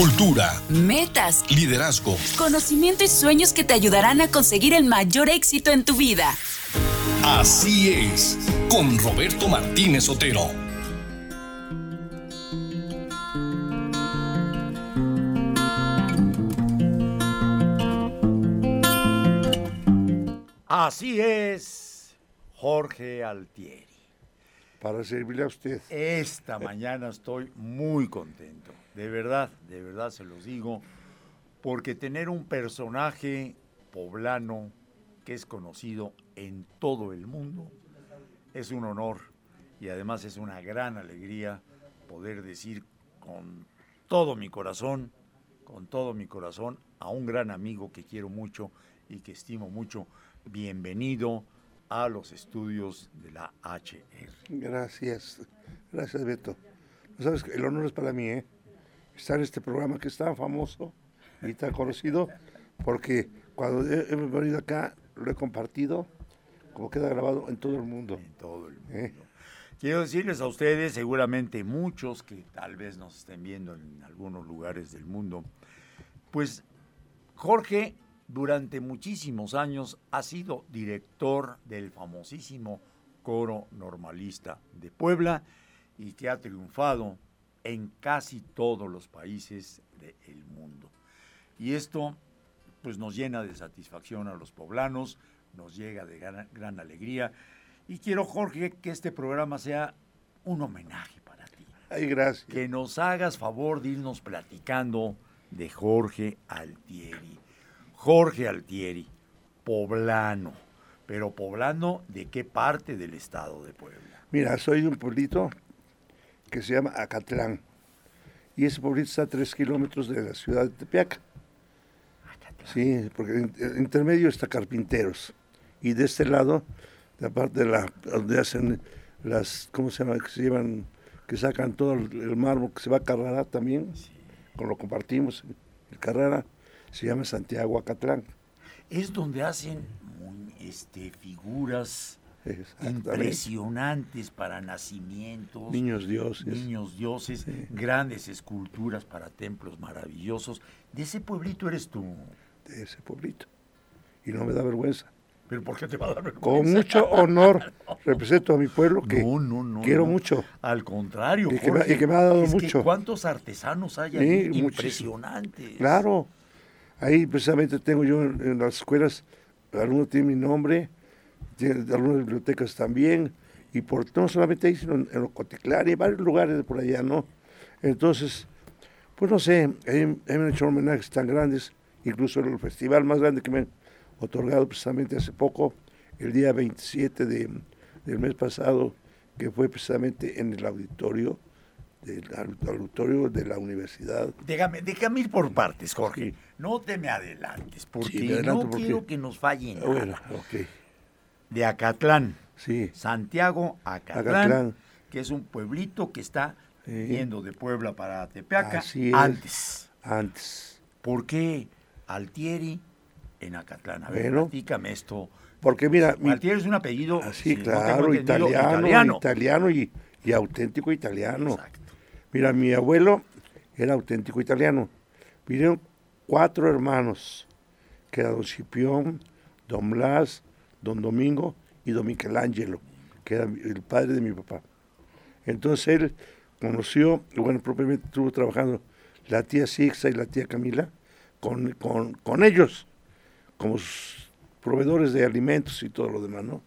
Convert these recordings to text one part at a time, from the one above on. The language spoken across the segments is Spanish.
cultura, metas, liderazgo, conocimiento y sueños que te ayudarán a conseguir el mayor éxito en tu vida. Así es, con Roberto Martínez Otero. Así es, Jorge Altieri. Para servirle a usted. Esta mañana estoy muy contento, de verdad, de verdad se los digo, porque tener un personaje poblano que es conocido en todo el mundo es un honor y además es una gran alegría poder decir con todo mi corazón, con todo mi corazón, a un gran amigo que quiero mucho y que estimo mucho, bienvenido a los estudios de la HR. Gracias, gracias Beto. No sabes el honor es para mí, ¿eh? Estar en este programa que es tan famoso y tan conocido, porque cuando he- venido acá lo he compartido, como queda grabado en todo el mundo. En todo el mundo. ¿eh? Quiero decirles a ustedes, seguramente muchos que tal vez nos estén viendo en algunos lugares del mundo, pues Jorge durante muchísimos años ha sido director del famosísimo coro normalista de Puebla y que ha triunfado en casi todos los países del mundo. Y esto pues nos llena de satisfacción a los poblanos, nos llega de gran, gran alegría. Y quiero, Jorge, que este programa sea un homenaje para ti. Ay, gracias. Que nos hagas favor de irnos platicando de Jorge Altieri. Jorge Altieri, poblano. Pero poblano, ¿de qué parte del estado de Puebla? Mira, soy de un pueblito que se llama Acatlán. Y ese pueblito está a tres kilómetros de la ciudad de Tepeaca. Sí, porque en, en intermedio está Carpinteros. Y de este lado, la parte de la, donde hacen las, ¿cómo se llama? Que se llevan, que sacan todo el, el mármol que se va a Carrara también, con lo compartimos. El Carrara se llama Santiago Acatlán. Es donde hacen este, figuras. Impresionantes para nacimientos. Niños dioses. Niños dioses, grandes esculturas para templos maravillosos. De ese pueblito eres tú. de ese pueblito. Y no me da vergüenza. ¿Pero por qué te va a dar vergüenza? Con mucho honor represento a mi pueblo que No, no, no, quiero mucho. Al contrario, Y que me- y que me ha dado es que mucho. ¿Cuántos artesanos hay Sí, ahí? muchísimo. Impresionantes. Claro, ahí precisamente tengo yo en, en las escuelas, algunos tienen mi nombre, tiene algunas bibliotecas también, y por no solamente ahí, sino en, en Ocotitlán y varios lugares de por allá, ¿no? Entonces, pues no sé, me han hecho homenajes tan grandes, incluso el festival más grande que me han otorgado precisamente hace poco, el día 27 de, del mes pasado, que fue precisamente en el auditorio, del auditorio de la universidad Déjame, déjame ir por partes, Jorge. Sí. No te me adelantes, porque Sí, me adelanto no porque- quiero que nos falle Ah, nada. Bueno, ok. De Acatlán, Sí, Santiago Acatlán, Acatlán. que es un pueblito que está Sí. yendo de Puebla para Tepeaca antes. antes. ¿Por qué Altieri en Acatlán? A ver, Bueno. platícame esto. Porque mira, mi- Altieri es un apellido, así, si no claro, italiano, italiano. italiano, y, y auténtico italiano. Exacto. Mira, mi abuelo era auténtico italiano. Vinieron cuatro hermanos, que era don Scipión, don Blas, don Domingo y don Michelangelo, que era el padre de mi papá. Entonces él conoció, bueno, propiamente estuvo trabajando la tía Sixa y la tía Camila con, con, con ellos, como sus proveedores de alimentos y todo lo demás, ¿no?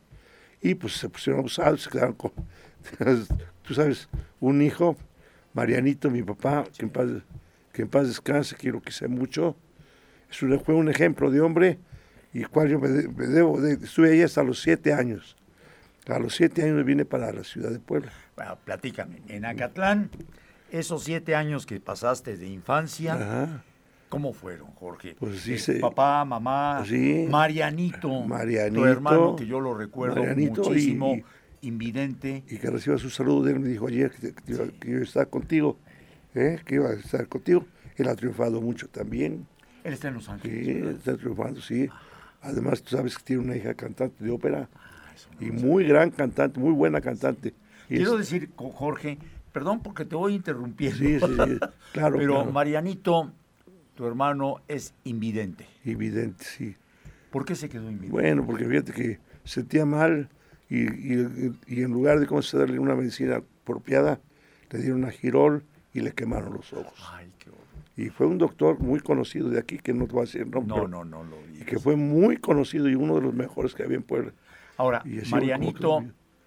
Y pues se pusieron abusados, se quedaron con, tú sabes, un hijo, Marianito, mi papá, que, en paz, que en paz descanse, que lo quise mucho. Fue un ejemplo de hombre y cual yo me, de- me debo, de, estuve ahí hasta los siete años. A los siete años vine para la ciudad de Puebla. Bueno, platícame. En Acatlán, esos siete años que pasaste de infancia, Ajá. ¿cómo fueron, Jorge? Pues sí, Eh, Papá, mamá, Sí. Marianito, Marianito, tu hermano, que yo lo recuerdo Marianito muchísimo, y- invidente. y que reciba su saludo. Él me dijo ayer que, que iba- que iba a estar contigo, ¿eh? que iba a estar contigo. Él ha triunfado mucho también. Él está en Los Ángeles. Sí, ¿verdad? está triunfando, sí. Además, tú sabes que tiene una hija cantante de ópera Ah, y muy gran cantante, muy buena cantante. Y Quiero es- decir, Jorge, perdón porque te voy interrumpiendo. Sí, sí, sí, claro. Pero claro. Marianito, tu hermano, es invidente. Evidente, sí. ¿Por qué se quedó invidente? Bueno, porque fíjate que sentía mal y, y- y en lugar de concederle una medicina apropiada, le dieron a girol y le quemaron los ojos. Ay. Y fue un doctor muy conocido de aquí, que no te voy a decir No, pero- no, no lo y que fue muy conocido y uno de los mejores que había en Puebla. Ahora, y Marianito,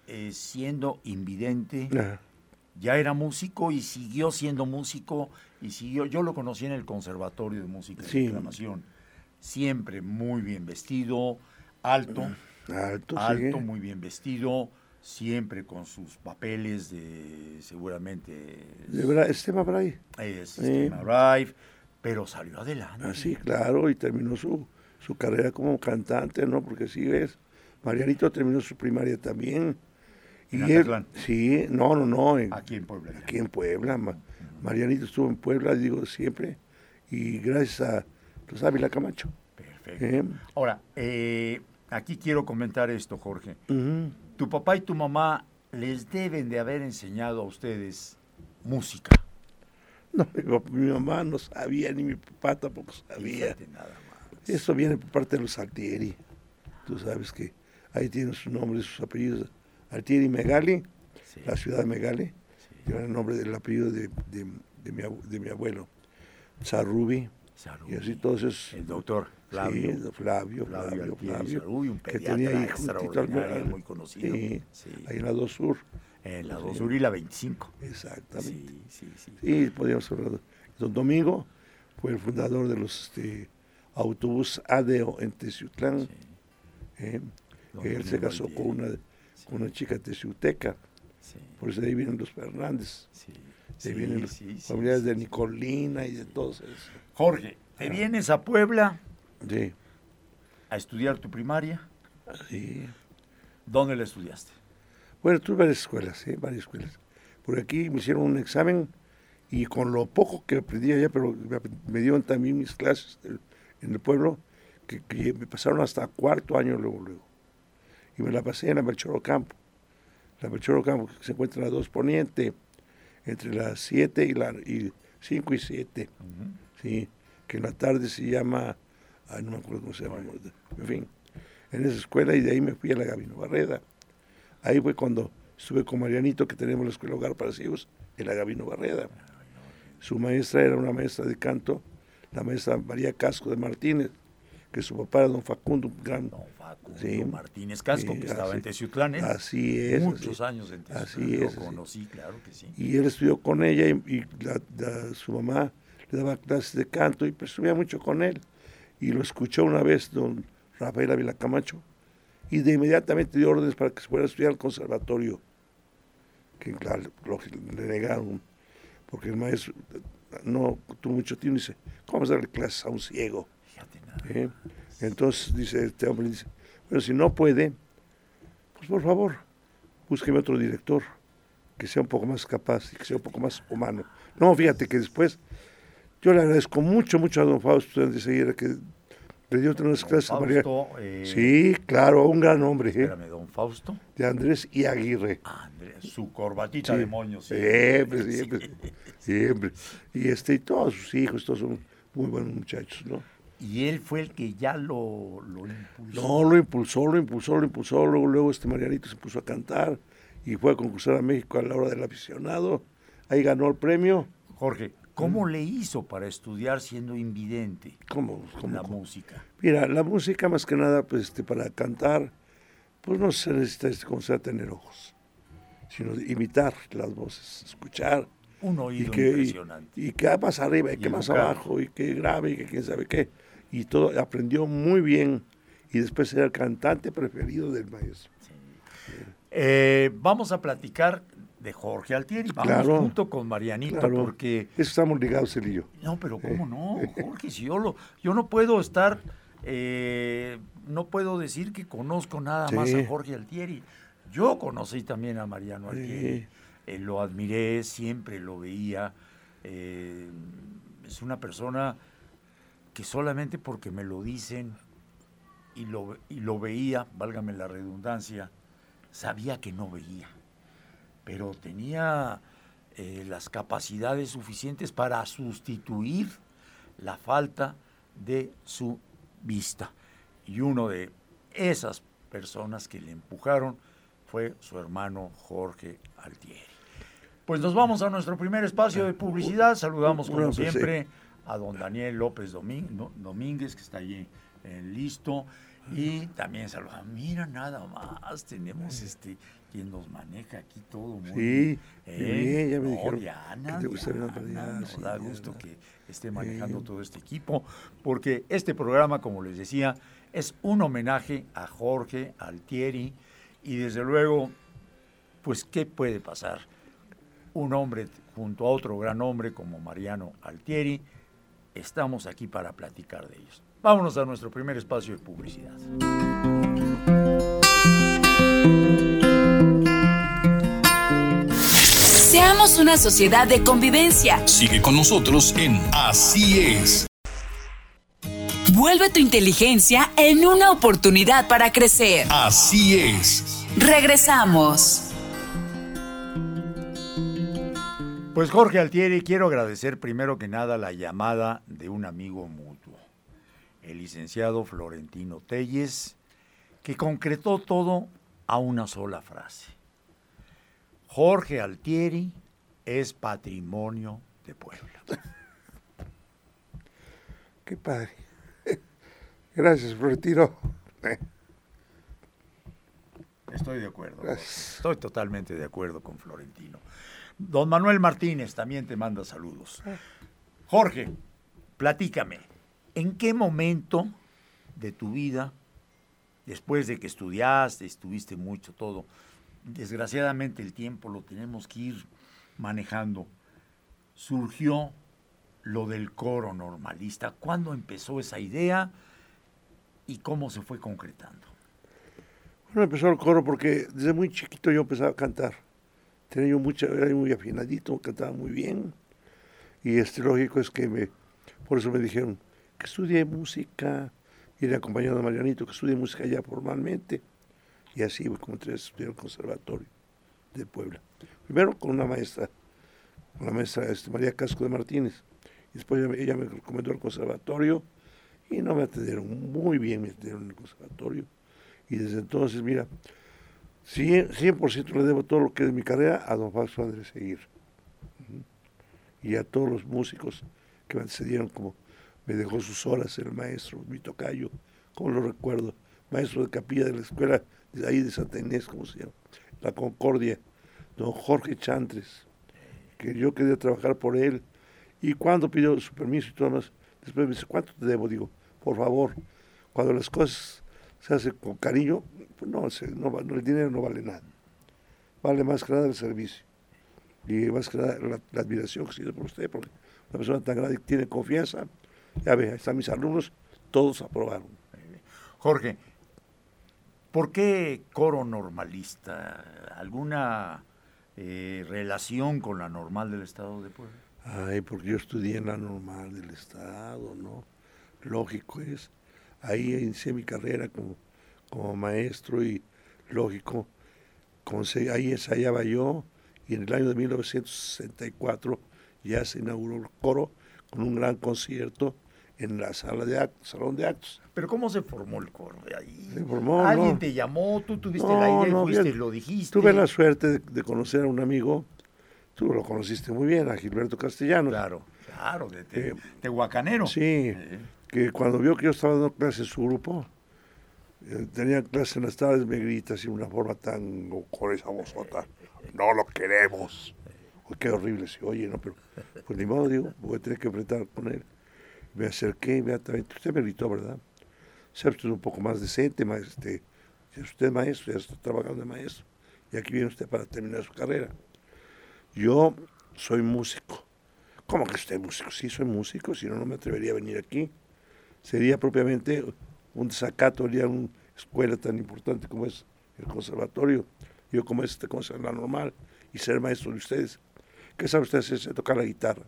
eh, siendo invidente, Ajá. ya era músico y siguió siendo músico y siguió. Yo lo conocí en el Conservatorio de Música y Sí. Declamación. Siempre muy bien vestido, alto, Alto, alto, muy bien vestido, siempre con sus papeles de seguramente De Esteban es Sí. Sistema Drive, pero salió adelante. Ah, sí, claro, y terminó su, su carrera como cantante, ¿no? Porque sí ves, Marianito terminó su primaria también. ¿En Y él, sí, no, no, no, en- Aquí en Puebla. ya. aquí en Puebla. Ma- Marianito estuvo en Puebla, digo siempre, y gracias a los Ávila Camacho. Perfecto. ¿eh? Ahora, eh, aquí quiero comentar esto, Jorge. Ujú. Tu papá y tu mamá les deben de haber enseñado a ustedes música. No, mi, mamá no sabía, ni mi papá tampoco sabía. Nada más. Eso viene por parte de los Altieri. Tú sabes que ahí tienen sus nombres, sus apellidos. Altieri Megali, Sí, la ciudad de Megali, sí. lleva el nombre del apellido de, de- de mi, de mi abuelo. Sarrubi, Salud. y así todos esos. El doctor Flavio. Sí, Flavio, Flavio Flavio, Flavio, Sarrubi, un que tenía extraordinario, Megali. muy conocido. Sí, Sí. ahí en la 2 Sur, En la Sí. 2 Sur y la 25. exactamente. Sí, sí, sí. Sí, podríamos hablar. de- Don Domingo fue el fundador de los este, autobús ADEO en Teciutlán. ¿eh? Él se casó con una, con una chica teciuteca, por eso de ahí vienen los Fernández, sí. de ahí Sí, vienen los familiares de. Nicolina y de todos esos. Jorge, te vienes a Puebla Sí, a estudiar tu primaria. sí. ¿Dónde la estudiaste? Bueno, tuve varias escuelas, ¿eh? varias escuelas. Por aquí me hicieron un examen y con lo poco que aprendí allá, pero me, dieron también mis clases en el pueblo, que, que me pasaron hasta cuarto año luego, luego. Y me la pasé en la Melchor Campo. La Melchor Campo que se encuentra en la 2 Poniente, entre las 7 y la y 5 y 7. Sí, que en la tarde se llama, ay, no me acuerdo cómo se llama, en fin, en esa escuela y de ahí me fui a la Gabino Barreda. Ahí fue cuando estuve con Marianito, que tenemos la escuela Hogar para Ciegos, en la Gabino Barreda. Su maestra era una maestra de canto, la maestra María Casco de Martínez, que su papá era don Facundo, un gran... Don Facundo Sí. Martínez Casco, que estaba así- en Teciutlán. ¿eh? Así es. Muchos así. años en Teciutlán. Así Lo es, así. conocí, claro que sí. Y él estudió con ella y, y la- la- su mamá le daba clases de canto y presumía mucho con él. Y lo escuchó una vez don Rafael Ávila Camacho y de inmediatamente dio órdenes para que se fuera a estudiar al conservatorio, que claro, lo le negaron, porque el maestro no tuvo mucho tiempo y dice, ¿cómo vas a darle clases a un ciego? ¿Eh? Entonces dice este hombre, dice, bueno, si no puede, pues por favor, búsqueme otro director que sea un poco más capaz y que sea un poco más humano. No, fíjate que después, yo le agradezco mucho, mucho a don Fausto de Seguida que le dio unas clases a María. Fausto, eh, Sí, claro, un gran hombre, ¿eh? Espérame, don Fausto. de Andrés y Aguirre. Andrés, su corbatita Sí. de moño. sí. Siempre, siempre, siempre. Y este, y todos sus hijos, todos son muy buenos muchachos, ¿no? Y él fue el que ya lo, lo impulsó. No, lo impulsó, lo impulsó, lo impulsó. Luego, luego este Marianito se puso a cantar y fue a concursar a México a la hora del aficionado. Ahí ganó el premio. Jorge, ¿cómo le hizo para estudiar siendo invidente ¿Cómo? cómo, la cómo? música? Mira, la música más que nada, pues este, para cantar, pues no se necesita este, como sea tener ojos, sino imitar las voces, escuchar. Un Y oído que, y, impresionante. y que más arriba, y, que más educado. abajo, y que grave, y que quién sabe qué. Y todo, aprendió muy bien. Y después era el cantante preferido del maestro. Eh, vamos a platicar de Jorge Altieri. Vamos Claro. junto con Marianito Claro. porque... Eso estamos ligados él y yo. No, pero ¿cómo no, Jorge? Si yo, lo, yo no puedo estar... eh, no puedo decir que conozco nada más a Jorge Altieri. Yo conocí también a Mariano Altieri. Sí. Eh, lo admiré, siempre lo veía. eh, es una persona que solamente porque me lo dicen y lo, y lo veía, válgame la redundancia, sabía que no veía. Pero tenía eh, las capacidades suficientes para sustituir la falta de su vista. Y uno de esas personas que le empujaron fue su hermano Jorge Altieri. Pues nos vamos a nuestro primer espacio de publicidad. Saludamos como siempre a don Daniel López Domínguez, que está allí eh, listo. Y también saludamos. Mira, nada más, tenemos este quien nos maneja aquí todo muy Sí, ¿Eh? bien, ya me No, dijeron Diana, que te gusta Diana, Diana Padilla, nos sí, da gusto que esté manejando todo este equipo, porque este programa, como les decía, es un homenaje a Jorge Altieri y desde luego, pues, ¿qué puede pasar? Un hombre junto a otro gran hombre como Mariano Altieri, estamos aquí para platicar de ellos. Vámonos a nuestro primer espacio de publicidad. Seamos una sociedad de convivencia. Sigue con nosotros en Así es. Vuelve tu inteligencia en una oportunidad para crecer. Así es. Regresamos. Pues Jorge Altieri, quiero agradecer primero que nada la llamada de un amigo mutuo, el licenciado Florentino Telles, que concretó todo a una sola frase. Jorge Altieri es patrimonio de Puebla. Qué padre. Gracias, Florentino. Estoy de acuerdo. Gracias. Estoy totalmente de acuerdo con Florentino. Don Manuel Martínez también te manda saludos. Jorge, platícame, ¿en qué momento de tu vida, después de que estudiaste, estuviste mucho todo, desgraciadamente el tiempo lo tenemos que ir manejando, surgió lo del coro normalista? ¿Cuándo empezó esa idea y cómo se fue concretando? Bueno, empezó el coro porque desde muy chiquito yo empezaba a cantar. Tenía yo mucha, era muy afinadito, cantaba muy bien. Y este lógico es que me, por eso me dijeron que estudie música. Y era acompañado de Marianito, que estudie música ya formalmente. Y así como entré a estudiar el conservatorio de Puebla. Primero con una maestra, con la maestra este, María Casco de Martínez. Después ella, me- recomendó el conservatorio y no me atendieron muy bien, me atendieron en el conservatorio. Y desde entonces, mira, 100%, 100% le debo todo lo que es mi carrera a don Fausto Andrés Seguir. Y a todos los músicos que me antecedieron, como me dejó sus horas el maestro, mi tocayo, como lo recuerdo, maestro de capilla de la escuela de ahí de Santa Inés, como se llama, La Concordia, don Jorge Chantres, que yo quería trabajar por él. Y cuando pidió su permiso y todo más, después me dice, ¿cuánto te debo? Digo, por favor, cuando las cosas se hacen con cariño, pues no, no el dinero no vale nada. Vale más que nada el servicio. Y más que nada la, admiración que siento por usted, porque una persona tan grande tiene confianza, ya ve, ahí están mis alumnos, todos aprobaron. Jorge, ¿por qué coro normalista? ¿Alguna eh, relación con la normal del Estado de Puebla? Ay, porque yo estudié en la normal del Estado, ¿no? Lógico es. Ahí inicié mi carrera como, como maestro y lógico, ahí ensayaba yo y en el año de 1964 ya se inauguró el coro con un gran concierto en la sala de actos, salón de actos. ¿Pero cómo se formó el coro? Ahí, Se formó, ¿Alguien ¿no? te llamó? ¿Tú tuviste No, la idea no, fuiste, bien. lo dijiste? Tuve la suerte de, de conocer a un amigo, tú lo conociste muy bien, a Gilberto Castellanos. Claro, claro, de, Eh, Tehuacanero. Sí, Eh, que cuando vio que yo estaba dando clases en su grupo, eh, tenía clases en las tardes, me grita así de una forma tan con esa vozota, no lo queremos. Uy, qué horrible se oye, ¿no? Pero pues ni modo, digo, voy a tener que enfrentar con él. Me acerqué inmediatamente, usted me gritó, ¿verdad? Sea usted un poco más decente, este, si es usted maestro, ya está trabajando de maestro, y aquí viene usted para terminar su carrera. Yo soy músico. ¿Cómo que usted es músico? Sí, soy músico, si no, no me atrevería a venir aquí. Sería propiamente un desacato ir a una escuela tan importante como es el conservatorio, yo como es este, la normal, y ser maestro de ustedes. ¿Qué sabe usted hacer? Tocar la guitarra.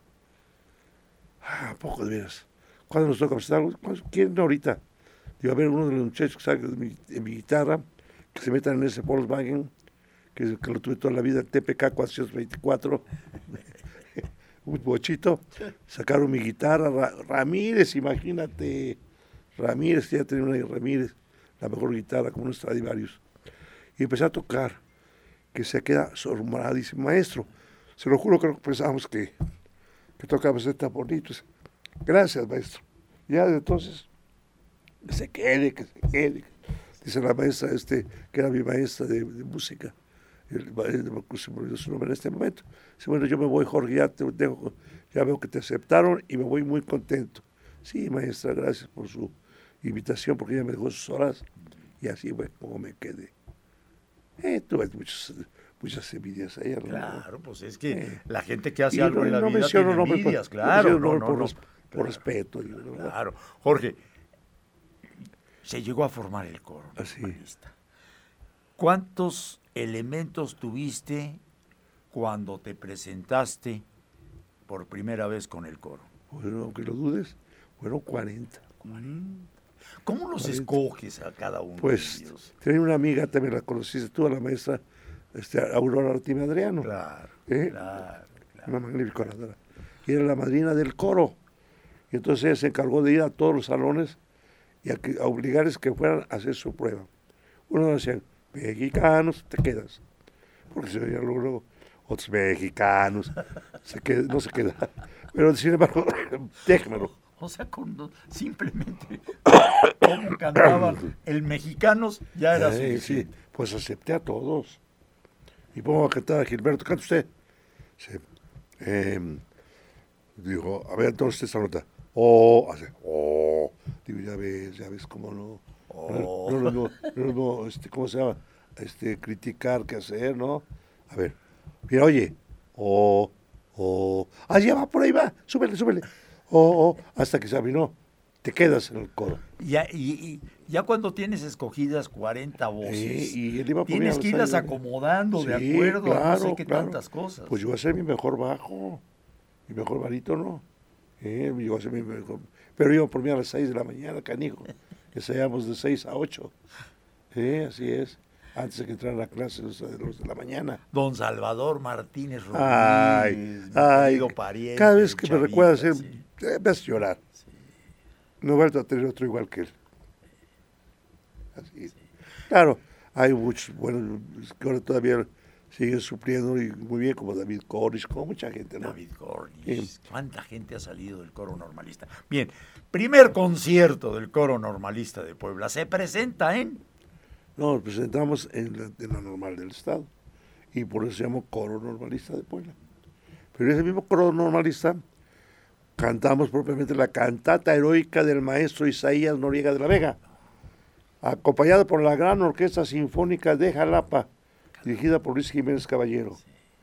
Ah, poco de veras. ¿Cuándo nos toca presentar? ¿Cuándo- ¿Quién ahorita? Digo, a ver, uno de los muchachos que sabe de mi, de mi guitarra, que se metan en ese Volkswagen, que, que lo tuve toda la vida, TPK 424, un bochito, sacaron mi guitarra, Ra- Ramírez, imagínate, Ramírez, ya tenía una Ramírez, la mejor guitarra, como un Stradivarius. Y empecé a tocar, que se queda sormorada, dice, maestro, se lo juro que pensábamos que, que tocabas tan bonito. Gracias, maestro. Ya entonces, que se quede, que se quede. Dice la maestra, este, que era mi maestra de, de música, el, ma- el- se me olvidó su nombre en este momento. Dice, bueno, yo me voy, Jorge, ya, te dejo, ya veo que te aceptaron y me voy muy contento. Sí, maestra, gracias por su invitación, porque ella me dejó sus horas. Y así fue como me quedé. Eh, tuve muchos, muchas envidias ahí. ¿no? Claro, pues es que Eh. la gente que hace Y algo no, en la no vida menciono tiene envidias, claro. no, no, por, por respeto. Claro. Jorge, se llegó a formar el coro. Así. ¿Cuántos elementos tuviste cuando te presentaste por primera vez con el coro? Bueno, aunque lo dudes, fueron 40. ¿Cómo los escoges a cada uno Pues de ellos? tenía una amiga, también la conociste tú, a la maestra este, Aurora Artime Adriano. Claro, ¿Eh? claro, claro. Una magnífica oradora. Y era la madrina del coro. Y entonces ella se encargó de ir a todos los salones y a, a obligarles que fueran a hacer su prueba. Uno decía, mexicanos, te quedas. Porque se veía luego, otros mexicanos, se queda- no se queda. Pero sin embargo, déjamelo. O sea, cuando simplemente como cantaban el mexicanos ya era Eh, sí, pues acepté a todos. Y pongo a cantar a Gilberto, ¿canta usted? Sí. Em, digo, a ver, entonces esta nota. Oh, hace, oh. Digo, ya ves, ya ves cómo no. Oh. No, no, no, no, no, este, ¿cómo se llama? Este, criticar que hacer, ¿no? A ver, mira, oye, oh, oh. Ah, ya va, por ahí va, súbele, súbele. Oh, oh, hasta que se afinó. Te quedas en el coro. Ya, y, y ya cuando tienes escogidas 40 voces, y él iba a poner tienes que irlas acomodando de acuerdo a no sé claro, qué claro. tantas cosas. Pues yo voy a ser mi mejor bajo, mi mejor barítono. Eh, yo voy. Pero iba por mí a las 6 de la mañana, canijo. Ensayamos de 6 a 8. Eh, así es. Antes de que entraran a clase los, los de la mañana. Don Salvador Martínez Rodríguez, Ay, ay. pariente, Cada vez que me recuerdas, sí. eh, me hace llorar. No he vuelto a tener otro igual que él. Así. Claro, hay muchos buenos que ahora todavía siguen supliendo y muy bien, como David Cornish, como mucha gente, ¿no? David Gornish. Sí. ¿Cuánta gente ha salido del coro normalista? Bien, primer concierto del coro normalista de Puebla. Se presenta en... No, nos presentamos en la, en la normal del Estado y por eso se llama Coro Normalista de Puebla. Pero ese mismo coro normalista cantamos propiamente la cantata heroica del maestro Isaías Noriega de la Vega, acompañado por la gran Orquesta Sinfónica de Jalapa, dirigida por Luis Jiménez Caballero.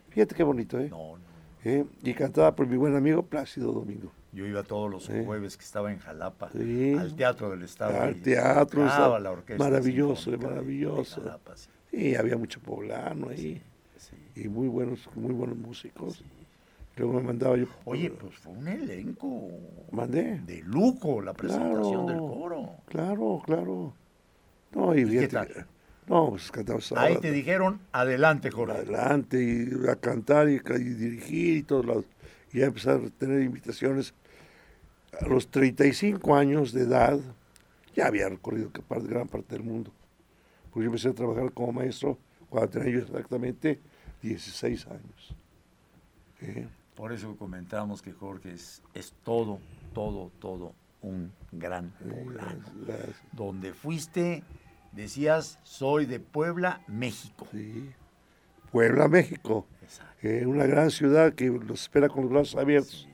Fíjate qué bonito, ¿eh? No, no. ¿Eh? Y cantada por mi buen amigo Plácido Domingo. Yo iba todos los Sí. jueves que estaba en Jalapa, Sí. al Teatro del Estado. Al teatro, estaba la orquesta maravilloso, sinfónica de- maravilloso. Jalapa, sí, Y había mucho poblano ahí. sí. y muy buenos, muy buenos músicos. Luego me mandaba yo. Oye, pues fue un elenco Mandé. de lujo la presentación del coro. Claro, claro. No, y, ¿Y qué fíjate tal? No, pues cantamos Ahí te dijeron, adelante, Jorge. adelante y a cantar y, y dirigir y todos lados. Y ya empezar a tener invitaciones. A los 35 años de edad, ya había recorrido gran parte del mundo. Pues yo empecé a trabajar como maestro cuando tenía yo exactamente 16 años. ¿Eh? Por eso comentamos que Jorge es, es todo, todo, todo un gran poblano. Las- las- Donde fuiste, decías, soy de Puebla, México. Sí. Puebla, México. Exacto. Eh, una gran ciudad que los espera con los brazos abiertos.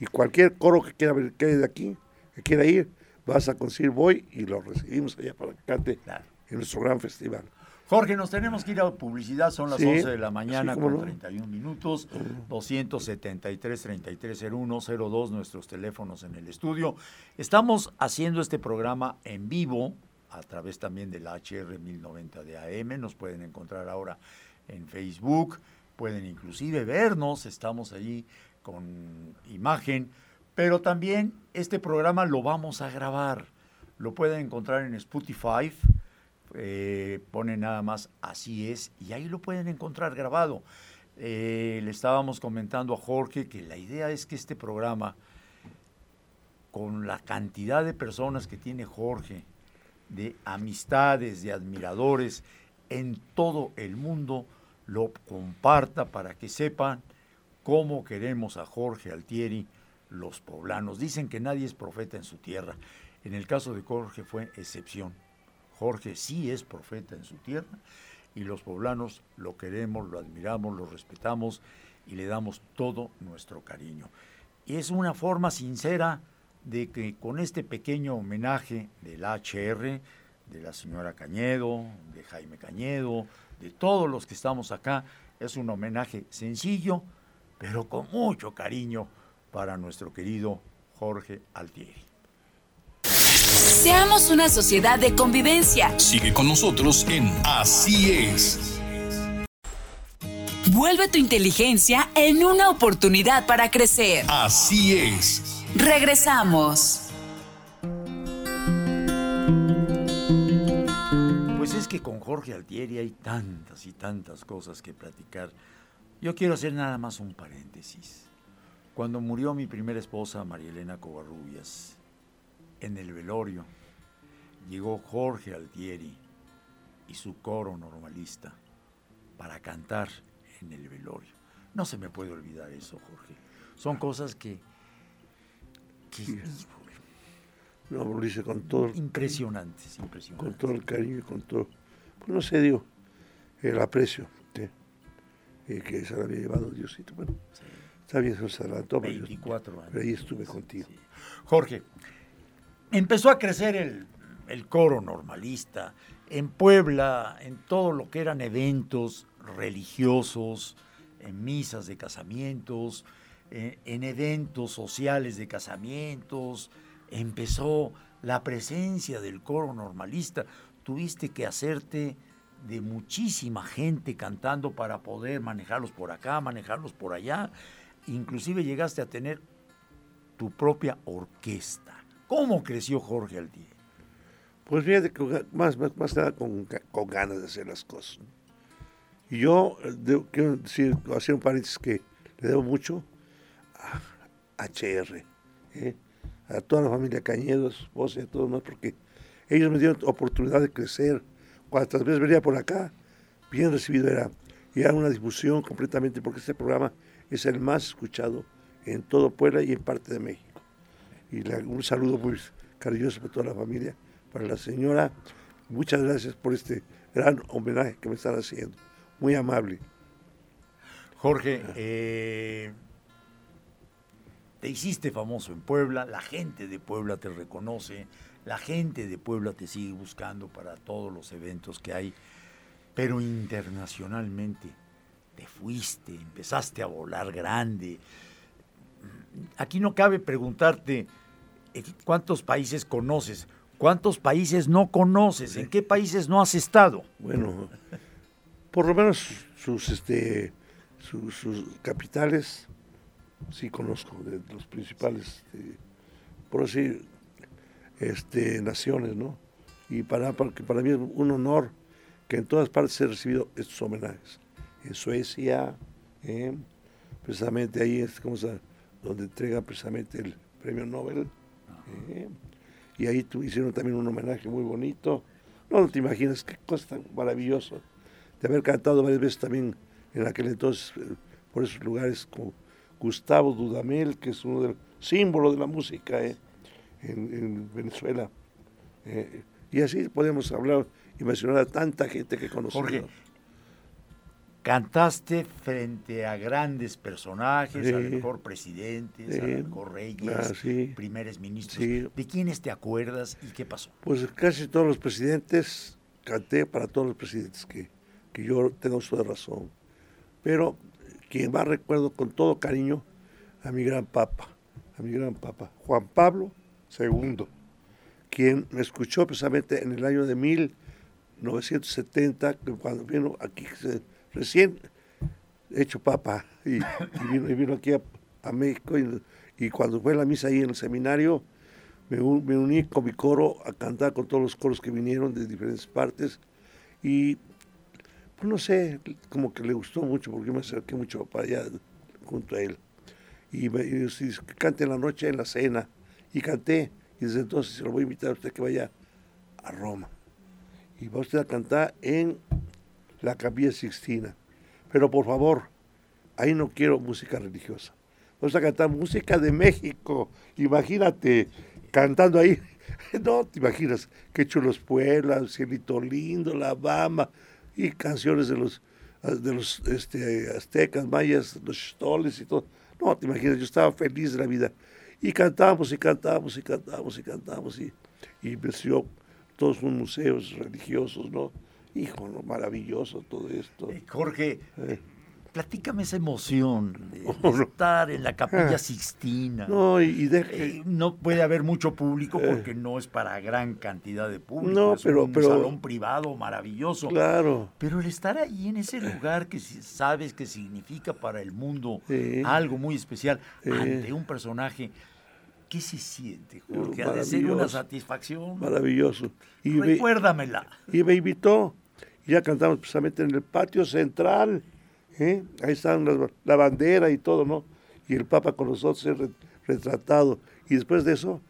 Y cualquier coro que quiera ver que de aquí, que quiera ir, vas a conseguir voy y lo recibimos allá para que cante Claro. en nuestro gran festival. Jorge, nos tenemos que ir a publicidad, son las Sí, 11 de la mañana con no. 31 minutos, 273 3301 02 nuestros teléfonos en el estudio. Estamos haciendo este programa en vivo a través también del HR 1090 de AM, nos pueden encontrar ahora en Facebook, pueden inclusive vernos, estamos allí con imagen, pero también este programa lo vamos a grabar, lo pueden encontrar en Spotify, eh, pone nada más así es y ahí lo pueden encontrar grabado. Eh, le estábamos comentando a Jorge que la idea es que este programa, con la cantidad de personas que tiene Jorge, de amistades, de admiradores en todo el mundo, lo comparta para que sepan cómo queremos a Jorge Altieri los poblanos. Dicen que nadie es profeta en su tierra. En el caso de Jorge fue excepción. Jorge sí es profeta en su tierra y los poblanos lo queremos, lo admiramos, lo respetamos y le damos todo nuestro cariño. Y es una forma sincera de que con este pequeño homenaje del HR, de la señora Cañedo, de Jaime Cañedo, de todos los que estamos acá, es un homenaje sencillo, pero con mucho cariño para nuestro querido Jorge Altieri. Seamos una sociedad de convivencia. Sigue con nosotros en Así es. Vuelve tu inteligencia en una oportunidad para crecer. Así es. Regresamos. Pues es que con Jorge Altieri hay tantas y tantas cosas que platicar. Yo quiero hacer nada más un paréntesis. Cuando murió mi primera esposa, María Elena Covarrubias, en el velorio, llegó Jorge Altieri y su coro normalista para cantar en el velorio. No se me puede olvidar eso, Jorge. Son cosas que... Sí. No, lo hice con todo, impresionantes, con impresionantes. todo el cariño y con todo, pues no sé, digo, el aprecio ¿sí? eh, que se le había llevado Diosito. Bueno, está bien, eso se adelantó, pero, yo- 24 años. pero ahí estuve contigo. Sí. Jorge, empezó a crecer el, el coro normalista en Puebla, en todo lo que eran eventos religiosos, en misas de casamientos, en, en eventos sociales de casamientos. Empezó la presencia del coro normalista. Tuviste que hacerte de muchísima gente cantando para poder manejarlos por acá, manejarlos por allá. Inclusive llegaste a tener tu propia orquesta. ¿Cómo creció Jorge Altieri? Pues fíjate más, más, más nada con, con ganas de hacer las cosas. Y yo eh, quiero decir, hacer un paréntesis que le debo mucho HR, ¿eh? a toda la familia Cañedo, a su esposa y a todos más, porque ellos me dieron oportunidad de crecer. Cuantas veces venía por acá, bien recibido era. Y era una difusión completamente, porque este programa es el más escuchado en todo Puebla y en parte de México. Y un saludo muy cariñoso para toda la familia, para la señora. Muchas gracias por este gran homenaje que me están haciendo. Muy amable. Jorge, eh, te hiciste famoso en Puebla, la gente de Puebla te reconoce, la gente de Puebla te sigue buscando para todos los eventos que hay, pero internacionalmente te fuiste, empezaste a volar grande. Aquí no cabe preguntarte eh, cuántos países conoces, cuántos países no conoces, en qué países no has estado. Bueno, por lo menos sus, este, sus, sus capitales sí conozco, de los principales, este, por así, este, naciones, ¿no? Y para, porque para mí es un honor que en todas partes he recibido estos homenajes. En Suecia, ¿eh? precisamente ahí es como se- donde entrega precisamente el premio Nobel. ¿eh? Y ahí tu- hicieron también un homenaje muy bonito. No, no te imaginas qué cosa tan maravillosa de haber cantado varias veces también en aquel entonces eh, por esos lugares como Gustavo Dudamel, que es uno de los símbolos de la música ¿eh? en, en Venezuela. Eh, y así podemos hablar y mencionar a tanta gente que conocemos. Jorge, cantaste frente a grandes personajes, Sí. a lo mejor presidentes, a Sí. lo mejor reyes, Ah, sí. primeros ministros. ¿De quiénes te acuerdas y qué pasó? Pues casi todos los presidentes, canté para todos los presidentes que, que yo tengo su razón. Pero quien más recuerdo con todo cariño a mi gran papa, a mi gran papa, Juan Pablo II, quien me escuchó precisamente en el año de 1970, que cuando vino aquí, recién hecho papa, y, vino, aquí a, México, y, cuando fue la misa ahí en el seminario, me, me, uní con mi coro a cantar con todos los coros que vinieron de diferentes partes y no sé, como que le gustó mucho porque me acerqué mucho para allá junto a él. Y me dice, cante en la noche en la cena. Y canté. Y desde entonces se lo voy a invitar a usted que vaya a Roma. Y va usted a cantar en la Capilla Sixtina. Pero por favor, ahí no quiero música religiosa. Vamos a cantar música de México. Imagínate, cantando ahí. No te imaginas, qué chulos pueblos, cielito lindo, la Bama, y canciones de los, de los este, aztecas, mayas, los chistoles y todo. No te imaginas, yo estaba feliz de la vida. Y cantamos y cantamos y cantamos y cantamos y, y todos los museos religiosos, ¿no? Hijo, ¿no? maravilloso todo esto. Jorge, eh platícame esa emoción de, estar en la capilla ah. Sixtina. No, y, eh, no puede haber mucho público eh. porque no es para gran cantidad de público. No, es pero, un salón privado maravilloso. Claro. Pero el estar ahí en ese lugar que sabes que significa para el mundo algo muy especial ante un personaje. ¿Qué se siente, Jorge? Ha de ser una satisfacción. Maravilloso. Y Recuérdamela. y me invitó. Ya cantamos precisamente en el patio central ¿eh? Ahí están la bandera y todo, ¿no? Y el Papa con nosotros retratado. Y después de eso,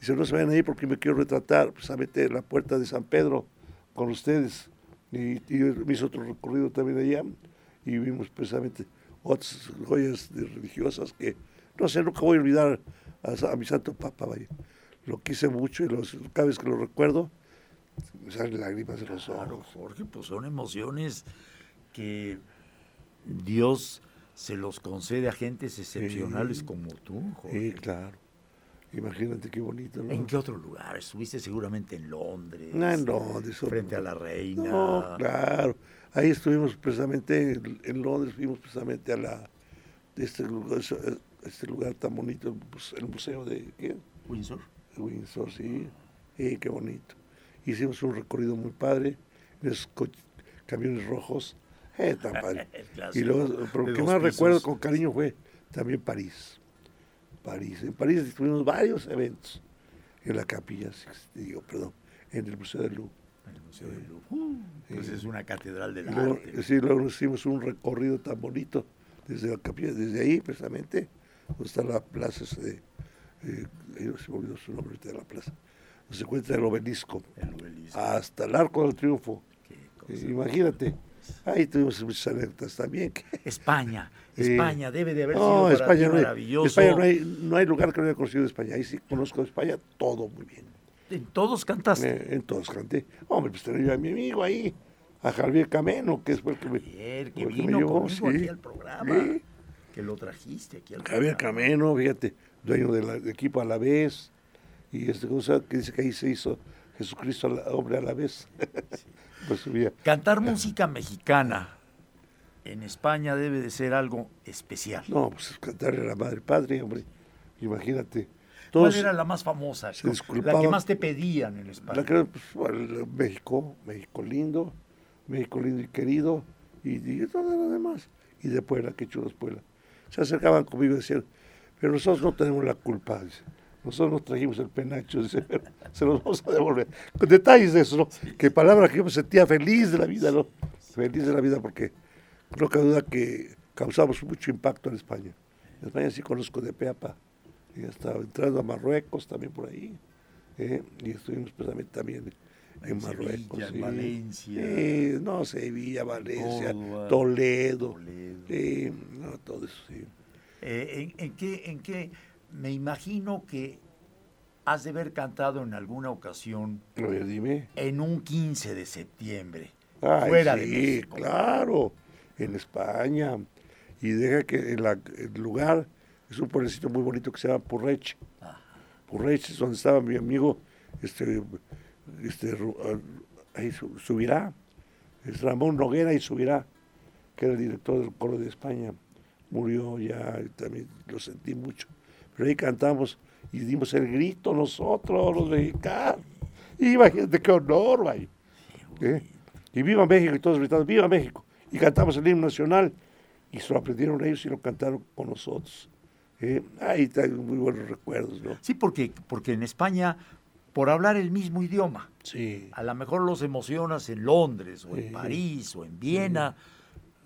dice, no se vayan ahí porque me quiero retratar precisamente en la puerta de San Pedro con ustedes. Y, y me hizo otro recorrido también allá y vimos precisamente otras joyas religiosas que, no sé, nunca voy a olvidar a, mi santo Papa, vaya. Lo quise mucho y los, cada vez que lo recuerdo, me salen lágrimas de los ojos. Claro, Jorge, pues son emociones que Dios se los concede a gentes excepcionales como tú, Jorge. Sí, claro. Imagínate qué bonito, ¿no? ¿En qué otro lugar? Estuviste seguramente en Londres. No, en Londres. Frente a la reina. No, claro. Ahí estuvimos precisamente, en Londres fuimos precisamente a la, este lugar, este lugar tan bonito, pues, el museo de, ¿qué? Windsor. Windsor, sí. Sí, qué bonito. Hicimos un recorrido muy padre, en esos camiones rojos eh, y luego, lo que más recuerdo con cariño fue también París. París. En París tuvimos varios eventos en la capilla, digo, perdón, en el Museo del Louvre. El Museo del Louvre. Uh, pues es una catedral del arte. Sí, luego hicimos un recorrido tan bonito desde la capilla, desde ahí precisamente, donde está la plaza de, eh, se me olvidó su nombre de la plaza, donde se encuentra el obelisco, el obelisco. hasta el Arco del Triunfo. imagínate, Ahí tuvimos muchas alertas también. España, España debe de haber sido España maravilloso. España no hay, no hay lugar que no haya conocido de España. Ahí sí conozco de España todo muy bien. ¿En todos cantaste? Eh, en todos canté. Hombre, pues tenía a mi amigo ahí, a Javier Cameno, que es el que me, Javier, que vino llevó, aquí al programa. Que lo trajiste aquí al Javier Cameno, fíjate, dueño del equipo a la vez. Y este cosa que dice que ahí se hizo Jesucristo hombre a la vez. Pues, Cantar música mexicana en España debe de ser algo especial. No, pues cantar a la madre padre, hombre. Imagínate. ¿Cuál era la más famosa? La que más te pedían en España. Pues, México, México lindo, México lindo y querido, y, todo lo demás. Y de Puebla, que chulos Puebla. Se acercaban conmigo y decían, pero nosotros no tenemos la culpa. Nosotros nos trajimos el penacho, dice, se los vamos a devolver. Con detalles de eso, ¿no? Que palabra que yo me sentía feliz de la vida, ¿no? Feliz de la vida porque no cabe duda que causamos mucho impacto en España. En España sí conozco de Peapa. Y estaba entrando a Marruecos también por ahí. ¿eh? Y estuvimos precisamente también en, Marruecos. Sevilla, Valencia. no, Sevilla, Valencia, Toledo. Toledo. no, todo eso, sí. Eh, ¿en, qué, ¿En qué me imagino que has de haber cantado en alguna ocasión. dime. En un 15 de septiembre. fuera sí, claro. En España. Y deja que el lugar es un pueblecito muy bonito que se llama Purreche. Purreche es donde estaba mi amigo, este, este, ah, ahí subirá. Es Ramón Noguera y subirá, que era el director del coro de España. Murió ya, también lo sentí mucho pero ahí cantamos y dimos el grito nosotros, los mexicanos. Imagínate qué honor, vaya. ¿Eh? Y viva México, y todos gritando, viva México. Y cantamos el himno nacional y se lo aprendieron ellos y lo cantaron con nosotros. Eh, ahí están muy buenos recuerdos, ¿no? Sí, porque, porque en España, por hablar el mismo idioma, Sí. a lo mejor los emocionas en Londres o en Sí. París o en Viena,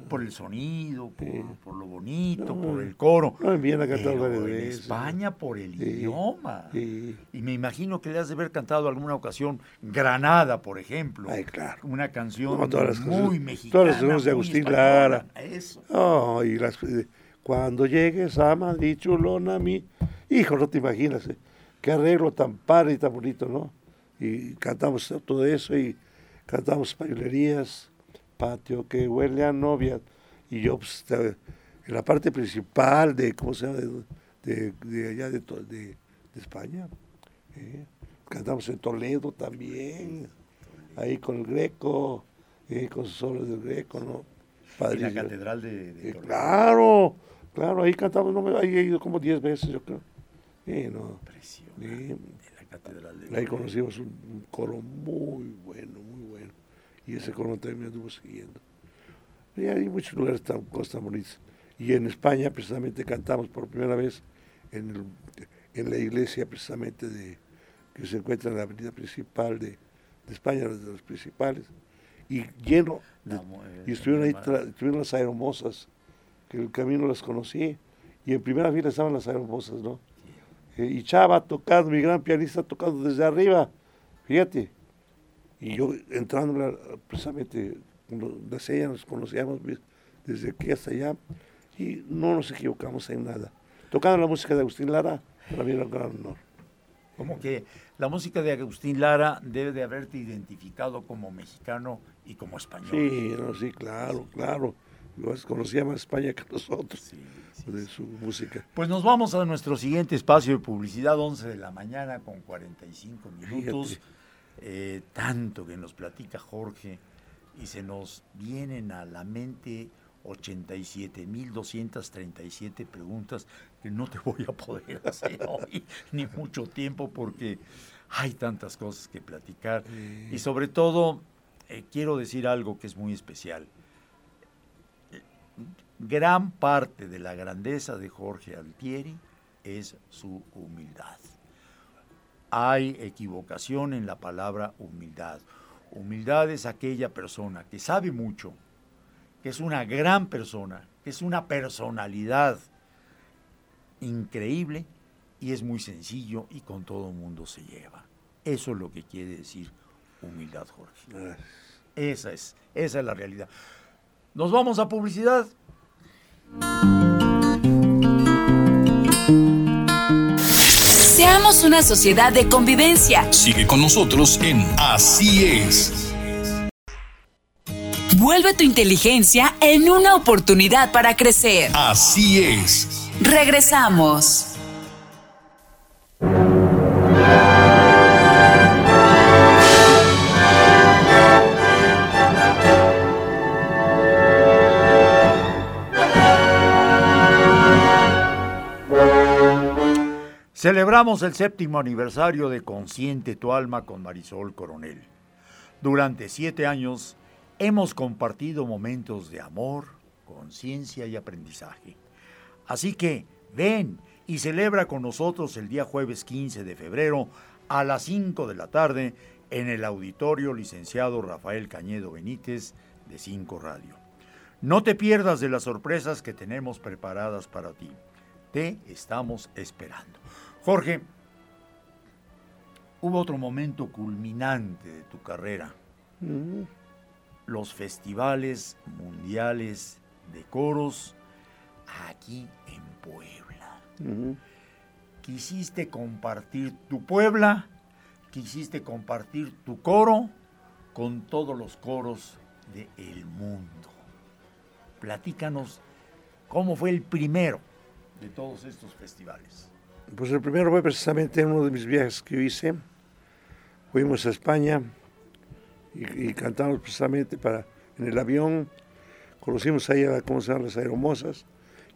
por el sonido, por, Sí. por lo bonito, No. por el coro. No, en Viena cantado en veces. España por el Sí. idioma. Sí. Y me imagino que le has de haber cantado alguna ocasión Granada, por ejemplo. Ay, claro. Una canción No, todas las muy canciones- mexicana. todas las canciones de Agustín. Lara. Eso. Oh, y las, eh, cuando llegues a Madrid, chulona, mi. Hijo, no te imaginas, eh, qué arreglo tan padre y tan bonito, ¿no? Y cantamos todo eso y cantamos españolerías, patio que huele a novia. Y yo, pues, en la parte principal de, ¿cómo se llama? De, de- de allá de, de- España. eh. Cantamos en Toledo también, ahí con el Greco, eh, con sus obras del Greco, ¿no? En la catedral de, Eh, Toledo. claro, claro, ahí cantamos, no me, ahí he ido como 10 veces, yo creo. Sí, no. Impresionante, Sí. de la catedral de Ahí conocimos un, un coro muy bueno. Y ese coro también me anduvo siguiendo. Y hay muchos lugares tan, cosas tan bonitas. Y en España precisamente cantamos por primera vez en, el- en la iglesia precisamente de que se encuentra en la avenida principal de, de España, de los principales. Y lleno, de- mu- eh, y estuvieron ahí, tra- estuvieron las aeromosas, que el camino las conocí. Y en primera fila estaban las aeromosas, ¿no? Eh, y Chava tocando, mi gran pianista tocando desde arriba, fíjate. Y yo entrando precisamente, las ella nos conocíamos desde aquí hasta allá, y no nos equivocamos en nada. Tocando la música de Agustín Lara, para mí era un gran honor. Como que la música de Agustín Lara debe de haberte identificado como mexicano y como español. Sí, no, sí, claro, claro. Conocía más España que nosotros, Sí, sí, de su música. Pues nos vamos a nuestro siguiente espacio de publicidad, 11 de la mañana con 45 minutos. Fíjate. Eh, tanto que nos platica Jorge y se nos vienen a la mente 87.237 preguntas que no te voy a poder hacer hoy ni mucho tiempo porque hay tantas cosas que platicar. Y sobre todo, eh, quiero decir algo que es muy especial gran parte de la grandeza de Jorge Altieri es su humildad. Hay equivocación en la palabra humildad. Humildad es aquella persona que sabe mucho, que es una gran persona, que es una personalidad increíble y es muy sencillo y con todo el mundo se lleva. Eso es lo que quiere decir humildad, Jorge. Esa es, esa es la realidad. Nos vamos a publicidad. Seamos una sociedad de convivencia. Sigue con nosotros en Así es. Vuelve tu inteligencia en una oportunidad para crecer. Así es. Regresamos. Celebramos el séptimo aniversario de Consciente tu alma con Marisol Coronel. Durante siete años hemos compartido momentos de amor, conciencia y aprendizaje. Así que ven y celebra con nosotros el día jueves 15 de febrero a las 5 de la tarde en el auditorio licenciado Rafael Cañedo Benítez de 5 Radio. No te pierdas de las sorpresas que tenemos preparadas para ti. Te estamos esperando. Jorge, hubo otro momento culminante de tu carrera. Mm, Los festivales mundiales de coros aquí en Puebla. ujú. Quisiste compartir tu Puebla, quisiste compartir tu coro con todos los coros del mundo. Platícanos cómo fue el primero de todos estos festivales. Pues el primero fue precisamente en uno de mis viajes que yo hice. Fuimos a España y, y cantamos precisamente para, en el avión. Conocimos ahí a, ¿cómo se llaman? Las aeromosas.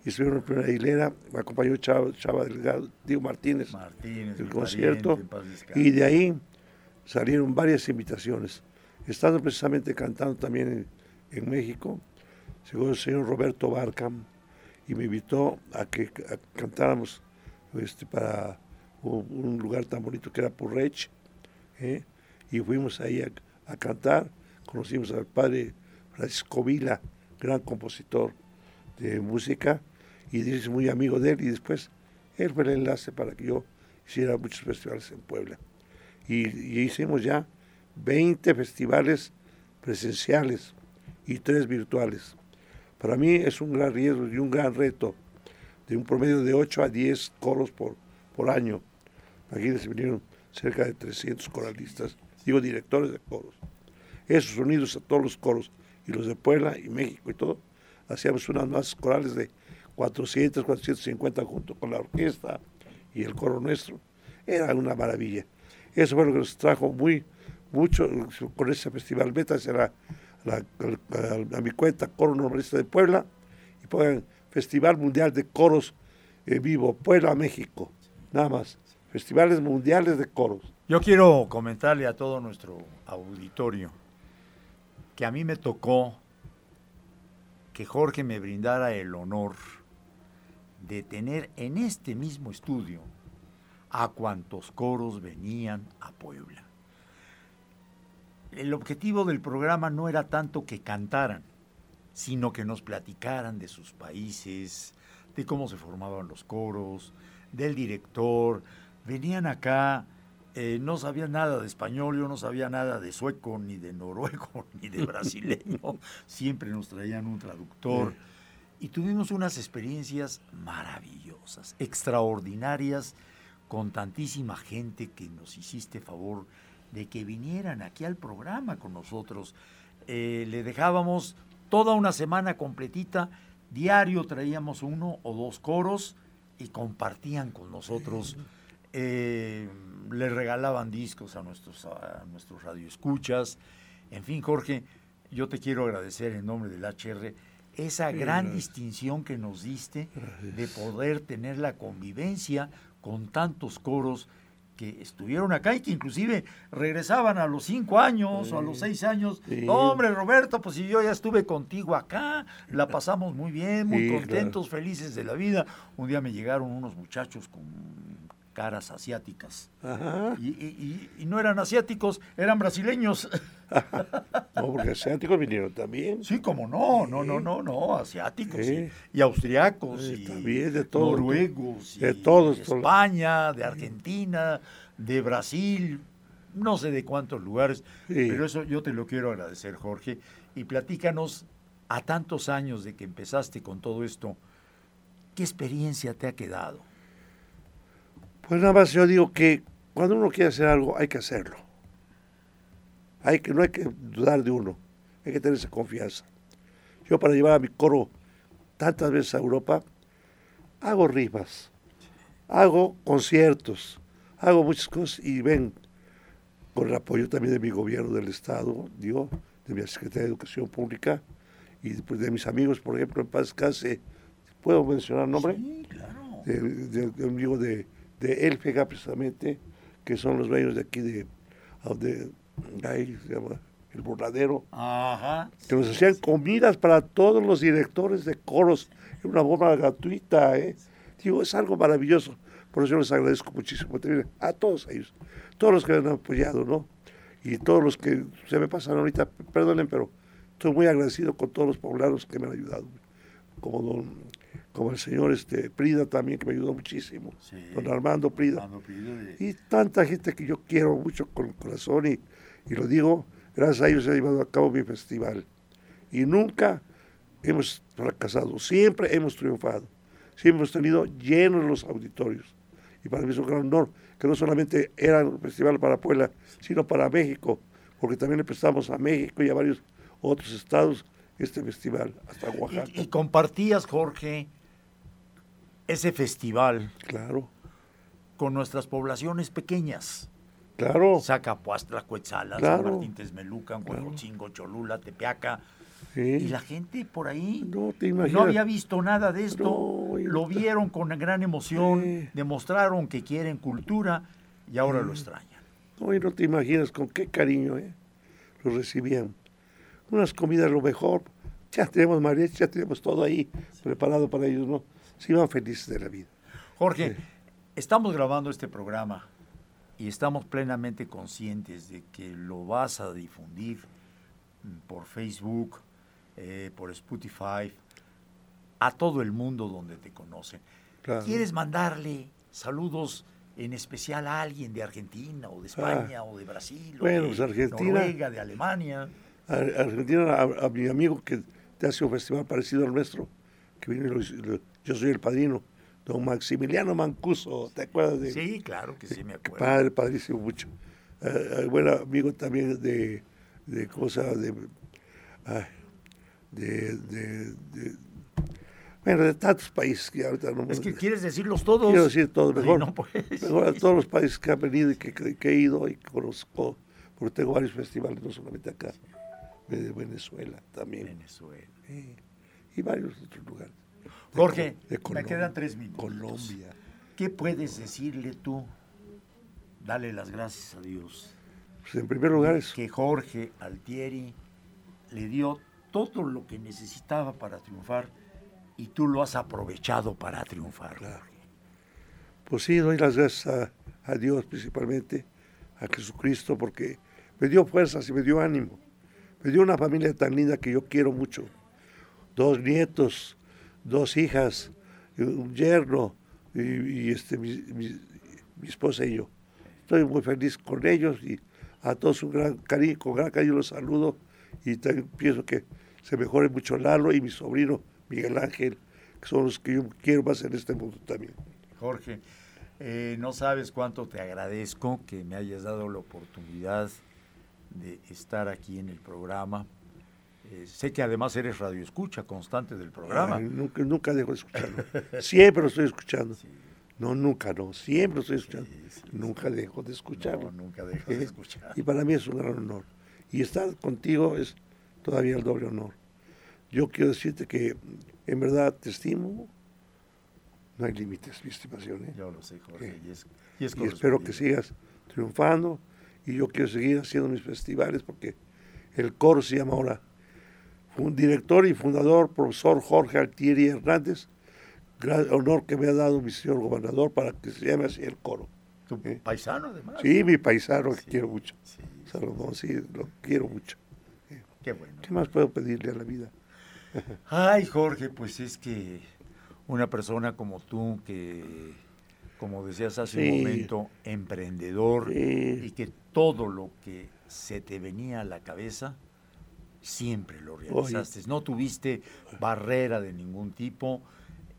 Y estuvieron en primera hilera. Me acompañó Chava, Chava Delgado, Diego Martínez, Martínez, el mi concierto. pariente. Y de ahí salieron varias invitaciones. Estando precisamente cantando también en, en México, llegó el señor Roberto Barca y me invitó a que cantáramos este, para un, lugar tan bonito que era Purrech, ¿eh? y fuimos ahí a, cantar, conocimos al padre Francisco Vila, gran compositor de música, y es muy amigo de él, y después él fue el enlace para que yo hiciera muchos festivales en Puebla. Y, y hicimos ya 20 festivales presenciales y tres virtuales. Para mí es un gran riesgo y un gran reto de un promedio de 8 a 10 coros por, por año. Imagínense, vinieron cerca de 300 coralistas, digo directores de coros. Esos sonidos a todos los coros, y los de Puebla y México y todo, hacíamos unas más corales de 400, 450 junto con la orquesta y el coro nuestro. Era una maravilla. Eso fue lo que nos trajo muy, mucho con ese festival. Beta será a, mi cuenta, Coro Normalista de Puebla, y pongan Festival Mundial de Coros en Vivo, Puebla, México. Nada más. Festivales Mundiales de Coros. Yo quiero comentarle a todo nuestro auditorio que a mí me tocó que Jorge me brindara el honor de tener en este mismo estudio a cuantos coros venían a Puebla el objetivo del programa no era tanto que cantaran, sino que nos platicaran de sus países, de cómo se formaban los coros, del director. Venían acá, eh, no sabían nada de español, yo no sabía nada de sueco, ni de noruego, ni de brasileño. Siempre nos traían un traductor. Y tuvimos unas experiencias maravillosas, extraordinarias, con tantísima gente que nos hiciste favor de que vinieran aquí al programa con nosotros. Eh, le dejábamos toda una semana completita, diario traíamos uno o dos coros y compartían con nosotros. Eh, le regalaban discos a nuestros, a nuestros radioescuchas. En fin, Jorge, yo te quiero agradecer en nombre del HR esa gran distinción que nos diste de poder tener la convivencia con tantos coros que estuvieron acá y que inclusive regresaban a los cinco años o a los seis años. hombre, Roberto, pues si yo ya estuve contigo acá, la pasamos muy bien, muy contentos, felices de la vida. Un día me llegaron unos muchachos con caras asiáticas. Y, no eran asiáticos, eran brasileños. no, porque asiáticos vinieron también. Sí, como no, no, no, no, no, asiáticos y, austriacos y también de todos, noruegos de todos, de España, de Argentina, de Brasil, no sé de cuántos lugares, pero eso yo te lo quiero agradecer, Jorge, y platícanos a tantos años de que empezaste con todo esto, ¿qué experiencia te ha quedado? Pues nada más yo digo que cuando uno quiere hacer algo hay que hacerlo. Hay que, no hay que dudar de uno, hay que tener esa confianza. Yo para llevar a mi coro tantas veces a Europa, hago rimas, hago conciertos, hago muchas cosas y ven, con el apoyo también de mi gobierno del Estado, digo, de mi Secretaría de Educación Pública y de mis amigos, por ejemplo, en Paz Case, ¿puedo mencionar nombre? Sí, claro. De, un amigo de, de Elfega precisamente, que son los dueños de aquí de, donde ahí se llama el burladero, que nos hacían comidas para todos los directores de coros, en una bomba gratuita, ¿eh? Digo, es algo maravilloso. Por eso yo les agradezco muchísimo a todos ellos, todos los que me han apoyado, ¿no? Y todos los que se me pasan ahorita, perdonen, pero estoy muy agradecido con todos los poblanos que me han ayudado, como don como el señor este, Prida también, que me ayudó muchísimo, don Armando Prida. Y tanta gente que yo quiero mucho con el corazón y, y lo digo, gracias a ellos he llevado a cabo mi festival. Y nunca hemos fracasado, siempre hemos triunfado, siempre hemos tenido llenos los auditorios. Y para mí es un gran honor que no solamente era un festival para Puebla, sino para México, porque también le prestamos a México y a varios otros estados este festival, hasta Oaxaca. y compartías, Jorge, ese festival. Claro. Con nuestras poblaciones pequeñas. Claro. Zacapuastla, Cuetzalas, San Martín Texmelucan, Huejotzingo, Cholula, Tepeaca. Y la gente por ahí no, te no, había visto nada de esto, lo vieron con gran emoción, demostraron que quieren cultura y ahora lo extrañan. No, y no te imaginas con qué cariño ¿eh? lo recibían. Unas comidas lo mejor, ya tenemos mariachi, ya tenemos todo ahí preparado para ellos, ¿no? Se iban felices de la vida. Jorge, estamos grabando este programa y estamos plenamente conscientes de que lo vas a difundir mm, por Facebook, eh, por Spotify, a todo el mundo donde te conocen. Claro. ¿Quieres mandarle saludos en especial a alguien de Argentina o de España o de Brasil Ah. Bueno, o pues de Argentina. Noruega, de Alemania? A- Argentina, a, a mi amigo que te hace un festival parecido al nuestro, que vino y lo lo- yo soy el padrino, don Maximiliano Mancuso, ¿te acuerdas de Sí, claro que sí me acuerdo. padre, padrísimo mucho. Eh, eh, buen amigo también de, de cosa de, de, de, de- bueno, de tantos países que ahorita no Es que quieres decirlos todos. quiero decir todos, mejor, no, pues. mejor a todos los países que han venido y que, que- he ido y que conozco, porque tengo varios festivales, no solamente acá, de Venezuela también, Venezuela. y varios otros lugares. Jorge, de me quedan tres minutos. Colombia. ¿Qué puedes decirle tú? Dale las gracias a Dios. Pues en primer lugar es Que Jorge Altieri le dio todo lo que necesitaba para triunfar y tú lo has aprovechado para triunfar. Pues sí, doy las gracias a, a Dios principalmente, a Jesucristo, porque me dio fuerzas y me dio ánimo. Me dio una familia tan linda que yo quiero mucho. Dos nietos, dos hijas, un yerno y, y, este, mi, mi- mi esposa y yo. Estoy muy feliz con ellos y a todos un gran cariño, con gran cariño los saludo y también pienso que se mejore mucho Lalo y mi sobrino Miguel Ángel, que son los que yo quiero más en este mundo también. Jorge, eh, no sabes cuánto te agradezco que me hayas dado la oportunidad de estar aquí en el programa. Eh, sé que además eres radioescucha constante del programa. Ay, nunca, nunca dejo de escucharlo. Siempre lo estoy escuchando. No, nunca, no. Siempre lo estoy escuchando. nunca dejo de escucharlo. No, nunca dejas de ¿Eh? escuchar. Y para mí es un gran honor. Y estar contigo es todavía el doble honor. Yo quiero decirte que en verdad te estimo. No hay límites, mi estimación. ¿eh? Yo lo sé, Jorge. Y, es, y es y espero que sigas triunfando. Y yo quiero seguir haciendo mis festivales porque el coro se llama ahora un director y fundador, profesor Jorge Altieri Hernández. Gran honor que me ha dado mi señor gobernador para que se llame así el coro. Tu ¿eh? paisano, además. Sí, mi paisano que quiero mucho. sí, Salomón, sí, lo quiero mucho. Qué bueno. ¿Qué más puedo pedirle a la vida? Ay, Jorge, pues es que una persona como tú, que, como decías hace Sí. un momento, emprendedor, Sí. y que todo lo que se te venía a la cabeza, siempre lo realizaste. No tuviste barrera de ningún tipo,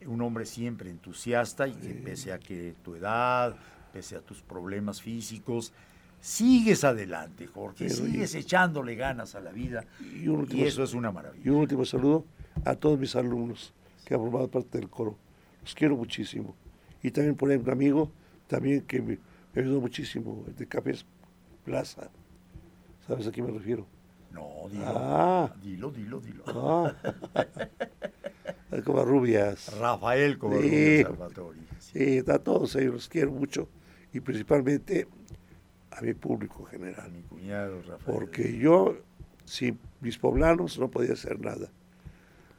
un hombre siempre entusiasta y que pese a que tu edad, pese a tus problemas físicos, sigues adelante, Jorge, y- sigues echándole ganas a la vida Y un y eso es una y maravilla. un último saludo a todos mis alumnos que han formado parte del coro. Los quiero muchísimo. Y también por ahí un amigo también que me, me ayudó muchísimo, el de Cafés Plaza. ¿Sabes a quién me refiero? No, dilo, Ah. dilo, dilo, dilo. Ah. Como a Rubias. Rafael Covarrubias Sí. Salvatori. sí. A todos ellos los quiero mucho. Y principalmente a mi público A general. mi cuñado Rafael. Porque yo, sin mis poblanos, no podía hacer nada.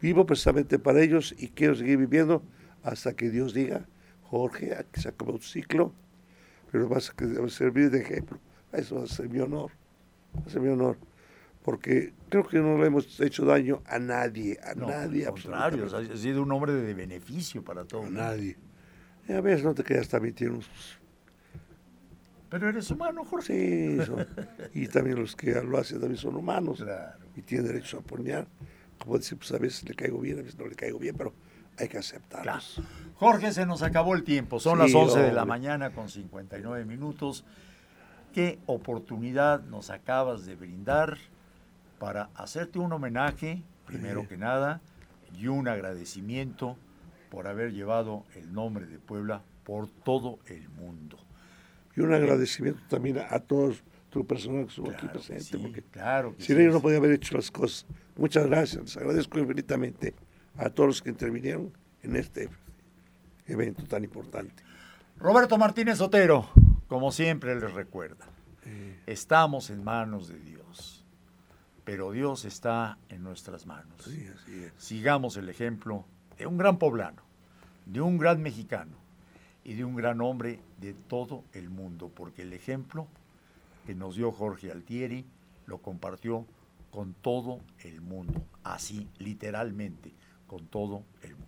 Vivo precisamente para ellos y quiero seguir viviendo hasta que Dios diga, Jorge, aquí se acabó un ciclo, pero vas a servir de ejemplo. Eso va a ser mi honor. Va a ser mi honor. Porque creo que no le hemos hecho daño a nadie, a No, nadie, al contrario, absolutamente. has sido un hombre de beneficio para a todos. nadie. Y a veces no te quedas también tienes unos- Pero eres humano, Jorge. Sí, son- y también los que lo hacen también son humanos. Claro. y tiene derecho a poner, como decir, pues a veces le caigo bien, a veces no le caigo bien, pero hay que Claro. aceptarlos. Jorge, se nos acabó el tiempo. Son Sí, las 11 de la mañana con 59 minutos. ¿Qué oportunidad nos acabas de brindar para hacerte un homenaje, primero que nada, y un agradecimiento por haber llevado el nombre de Puebla por todo el mundo? Y un agradecimiento también a, a todos tu personal que estuvo aquí Claro presente, sí, porque claro que sin sí. ellos no podía haber hecho las cosas. Muchas gracias, les agradezco infinitamente a todos los que intervinieron en este evento tan importante. Roberto Martínez Otero, como siempre les recuerda, estamos en manos de Dios. Pero Dios está en nuestras manos. Sí, así es. Sigamos el ejemplo de un gran poblano, de un gran mexicano y de un gran hombre de todo el mundo, porque el ejemplo que nos dio Jorge Altieri lo compartió con todo el mundo, así literalmente, con todo el mundo.